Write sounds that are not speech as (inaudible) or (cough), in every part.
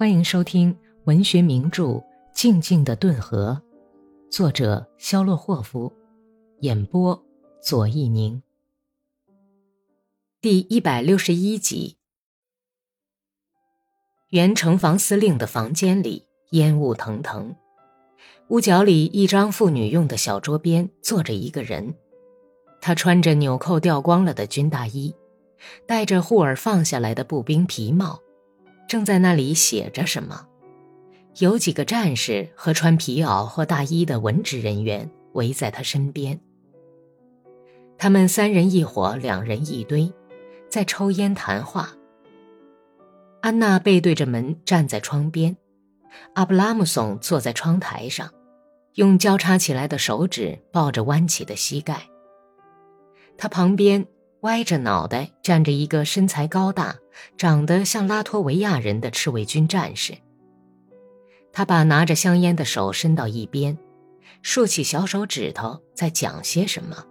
欢迎收听文学名著《静静的顿河》，作者肖洛霍夫，演播左一宁。第一百六十一集。原城防司令的房间里烟雾腾腾，屋角里一张妇女用的小桌边坐着一个人，他穿着纽扣掉光了的军大衣，戴着护耳放下来的步兵皮帽。正在那里写着什么，有几个战士和穿皮袄或大衣的文职人员围在他身边。他们三人一伙，两人一堆，在抽烟谈话。安娜背对着门站在窗边，阿布拉姆松坐在窗台上，用交叉起来的手指抱着弯起的膝盖。他旁边。歪着脑袋站着一个身材高大、长得像拉脱维亚人的赤卫军战士。他把拿着香烟的手伸到一边，竖起小手指头在讲些什么。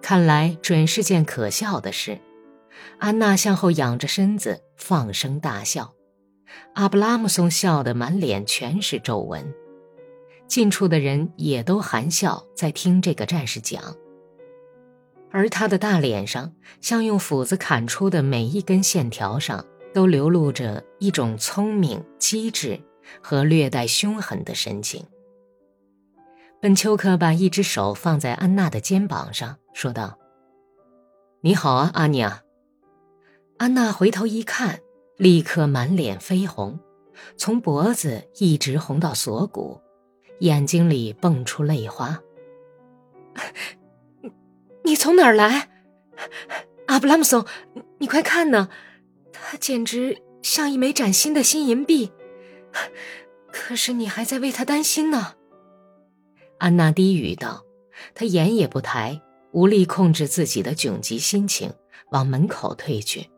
看来准是件可笑的事。安娜向后仰着身子，放声大笑。阿布拉姆松笑得满脸全是皱纹。近处的人也都含笑在听这个战士讲。而他的大脸上，像用斧子砍出的每一根线条上，都流露着一种聪明、机智和略带凶狠的神情。本丘克把一只手放在安娜的肩膀上，说道：“你好啊，阿尼亚。”安娜回头一看，立刻满脸绯红，从脖子一直红到锁骨，眼睛里蹦出泪花。你从哪儿来，阿布拉姆松？你快看呢，他简直像一枚崭新的新银币。可是你还在为他担心呢。安娜低语道，她眼也不抬，无力控制自己的窘急心情，往门口退去。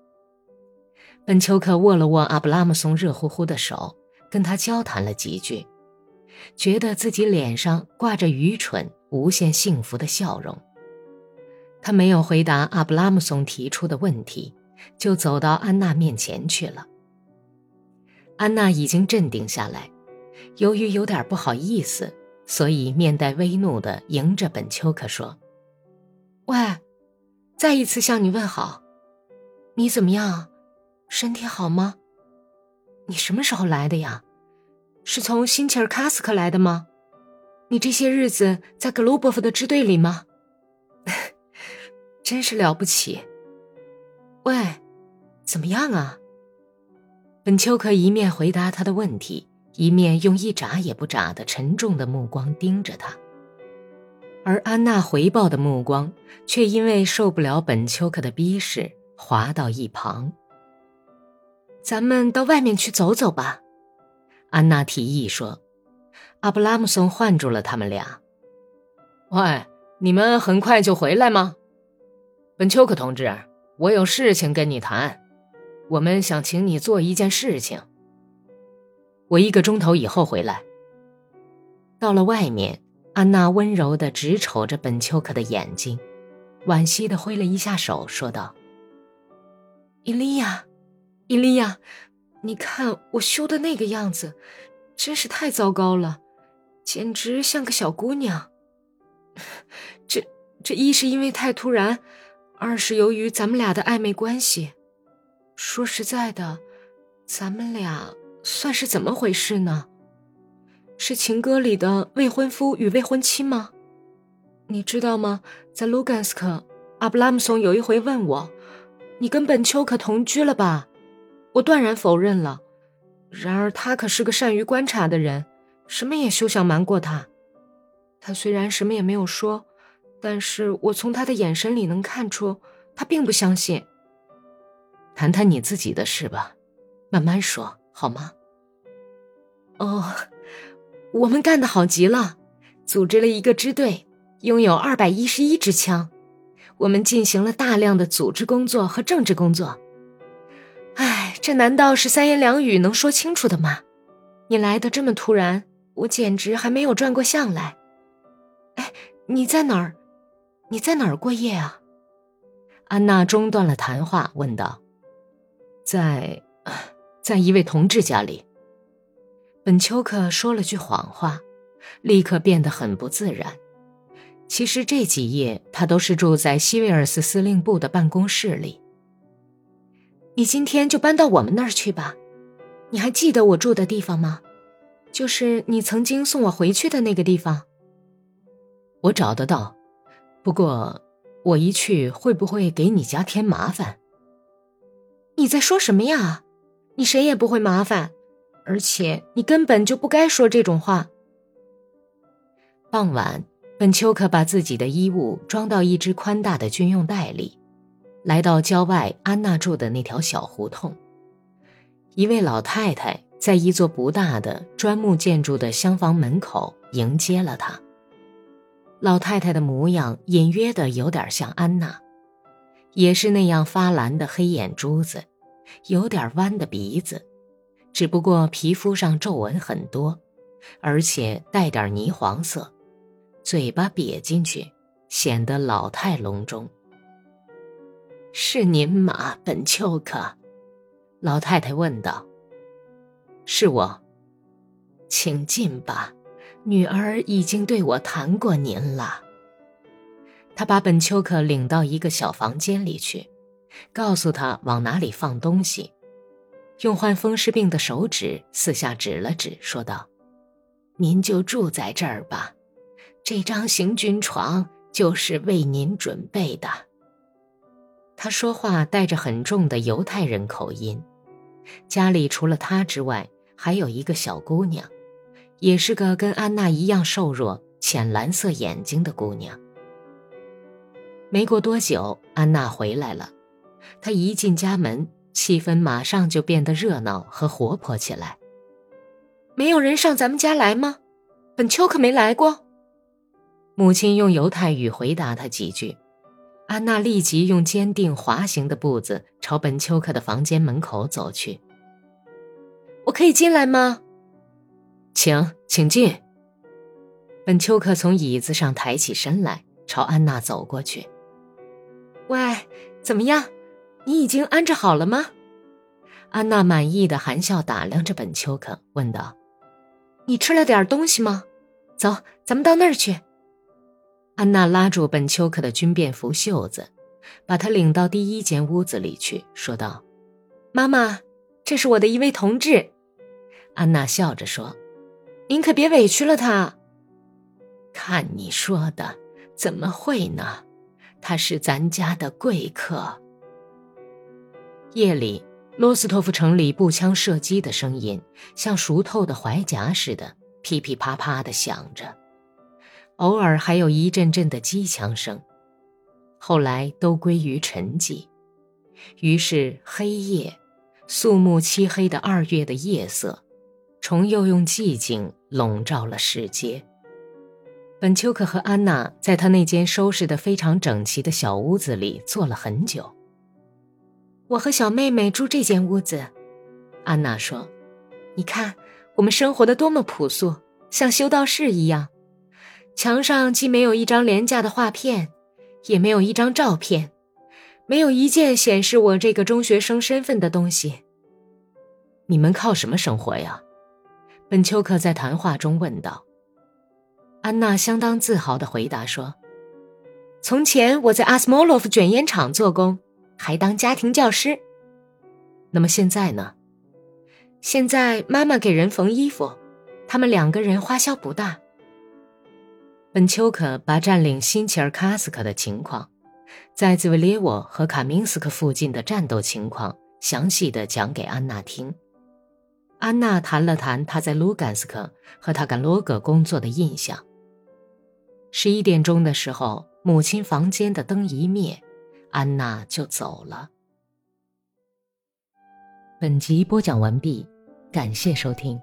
本丘克握了握阿布拉姆松热乎乎的手，跟他交谈了几句，觉得自己脸上挂着愚蠢、无限幸福的笑容。他没有回答阿布拉姆松提出的问题，就走到安娜面前去了。安娜已经镇定下来，由于有点不好意思，所以面带微怒地迎着本丘克说：“喂，再一次向你问好，你怎么样？身体好吗？你什么时候来的呀？是从辛切尔卡斯克来的吗？你这些日子在格鲁波夫的支队里吗？” (laughs) 真是了不起！喂，怎么样啊？本丘克一面回答他的问题，一面用一眨也不眨的沉重的目光盯着他。而安娜回报的目光却因为受不了本丘克的逼视，滑到一旁。咱们到外面去走走吧，安娜提议说。阿布拉姆松唤住了他们俩。喂，你们很快就回来吗？本丘克同志，我有事情跟你谈。我们想请你做一件事情。我一个钟头以后回来。到了外面，安娜温柔的直瞅着本丘克的眼睛，惋惜的挥了一下手，说道：“伊利亚，伊利亚，你看我修的那个样子，真是太糟糕了，简直像个小姑娘。(laughs) 这这一是因为太突然。”二是由于咱们俩的暧昧关系，说实在的，咱们俩算是怎么回事呢？是情歌里的未婚夫与未婚妻吗？你知道吗？在卢甘斯克，阿布拉姆松有一回问我：“你跟本丘可同居了吧？”我断然否认了。然而他可是个善于观察的人，什么也休想瞒过他。他虽然什么也没有说。但是我从他的眼神里能看出，他并不相信。谈谈你自己的事吧，慢慢说好吗？哦，我们干得好极了，组织了一个支队，拥有二百一十一支枪。我们进行了大量的组织工作和政治工作。哎，这难道是三言两语能说清楚的吗？你来的这么突然，我简直还没有转过向来。哎，你在哪儿？你在哪儿过夜啊？安娜中断了谈话，问道：“在在一位同志家里。本丘克说了句谎话，立刻变得很不自然。其实这几夜他都是住在西维尔斯司令部的办公室里。你今天就搬到我们那儿去吧。你还记得我住的地方吗？就是你曾经送我回去的那个地方。我找得到，不过我一去会不会给你家添麻烦？你在说什么呀？你谁也不会麻烦，而且你根本就不该说这种话。傍晚，本丘克把自己的衣物装到一只宽大的军用袋里，来到郊外安娜住的那条小胡同。一位老太太在一座不大的砖木建筑的厢房门口迎接了他。老太太的模样隐约的有点像安娜，也是那样发蓝的黑眼珠子，有点弯的鼻子，只不过皮肤上皱纹很多，而且带点泥黄色，嘴巴瘪进去，显得老态龙钟。是您吗，本丘克？老太太问道。是我，请进吧。女儿已经对我谈过您了。他把本丘克领到一个小房间里去，告诉他往哪里放东西，用患风湿病的手指四下指了指，说道：“您就住在这儿吧，这张行军床就是为您准备的。”他说话带着很重的犹太人口音。家里除了他之外，还有一个小姑娘。也是个跟安娜一样瘦弱、浅蓝色眼睛的姑娘。没过多久，安娜回来了。她一进家门，气氛马上就变得热闹和活泼起来。没有人上咱们家来吗？本丘克没来过。母亲用犹太语回答她几句。安娜立即用坚定滑行的步子朝本丘克的房间门口走去。我可以进来吗？请，请进。本丘克从椅子上抬起身来，朝安娜走过去。喂，怎么样？你已经安置好了吗？安娜满意的含笑打量着本丘克，问道：“你吃了点东西吗？走，咱们到那儿去。”安娜拉住本丘克的军便服袖子，把他领到第一间屋子里去，说道：“妈妈，这是我的一位同志。”安娜笑着说。您可别委屈了他。看你说的，怎么会呢？他是咱家的贵客。夜里，罗斯托夫城里步枪射击的声音像熟透的怀夹似的，噼噼啪啪的响着，偶尔还有一阵阵的机枪声。后来都归于沉寂。于是黑夜，肃穆漆黑的二月的夜色。重又用寂静笼罩了世界。本丘克和安娜在他那间收拾得非常整齐的小屋子里坐了很久。我和小妹妹住这间屋子，安娜说：“你看，我们生活的多么朴素，像修道士一样。墙上既没有一张廉价的画片，也没有一张照片，没有一件显示我这个中学生身份的东西。你们靠什么生活呀？”本丘克在谈话中问道：“安娜相当自豪地回答说，从前我在阿斯莫洛夫卷烟厂做工，还当家庭教师。那么现在呢？现在妈妈给人缝衣服，他们两个人花销不大。”本丘克把占领新切尔卡斯克的情况，在兹维列沃和卡明斯克附近的战斗情况详细的讲给安娜听。安娜谈了谈她在卢甘斯克和塔甘罗格工作的印象。十一点钟的时候，母亲房间的灯一灭，安娜就走了。本集播讲完毕，感谢收听。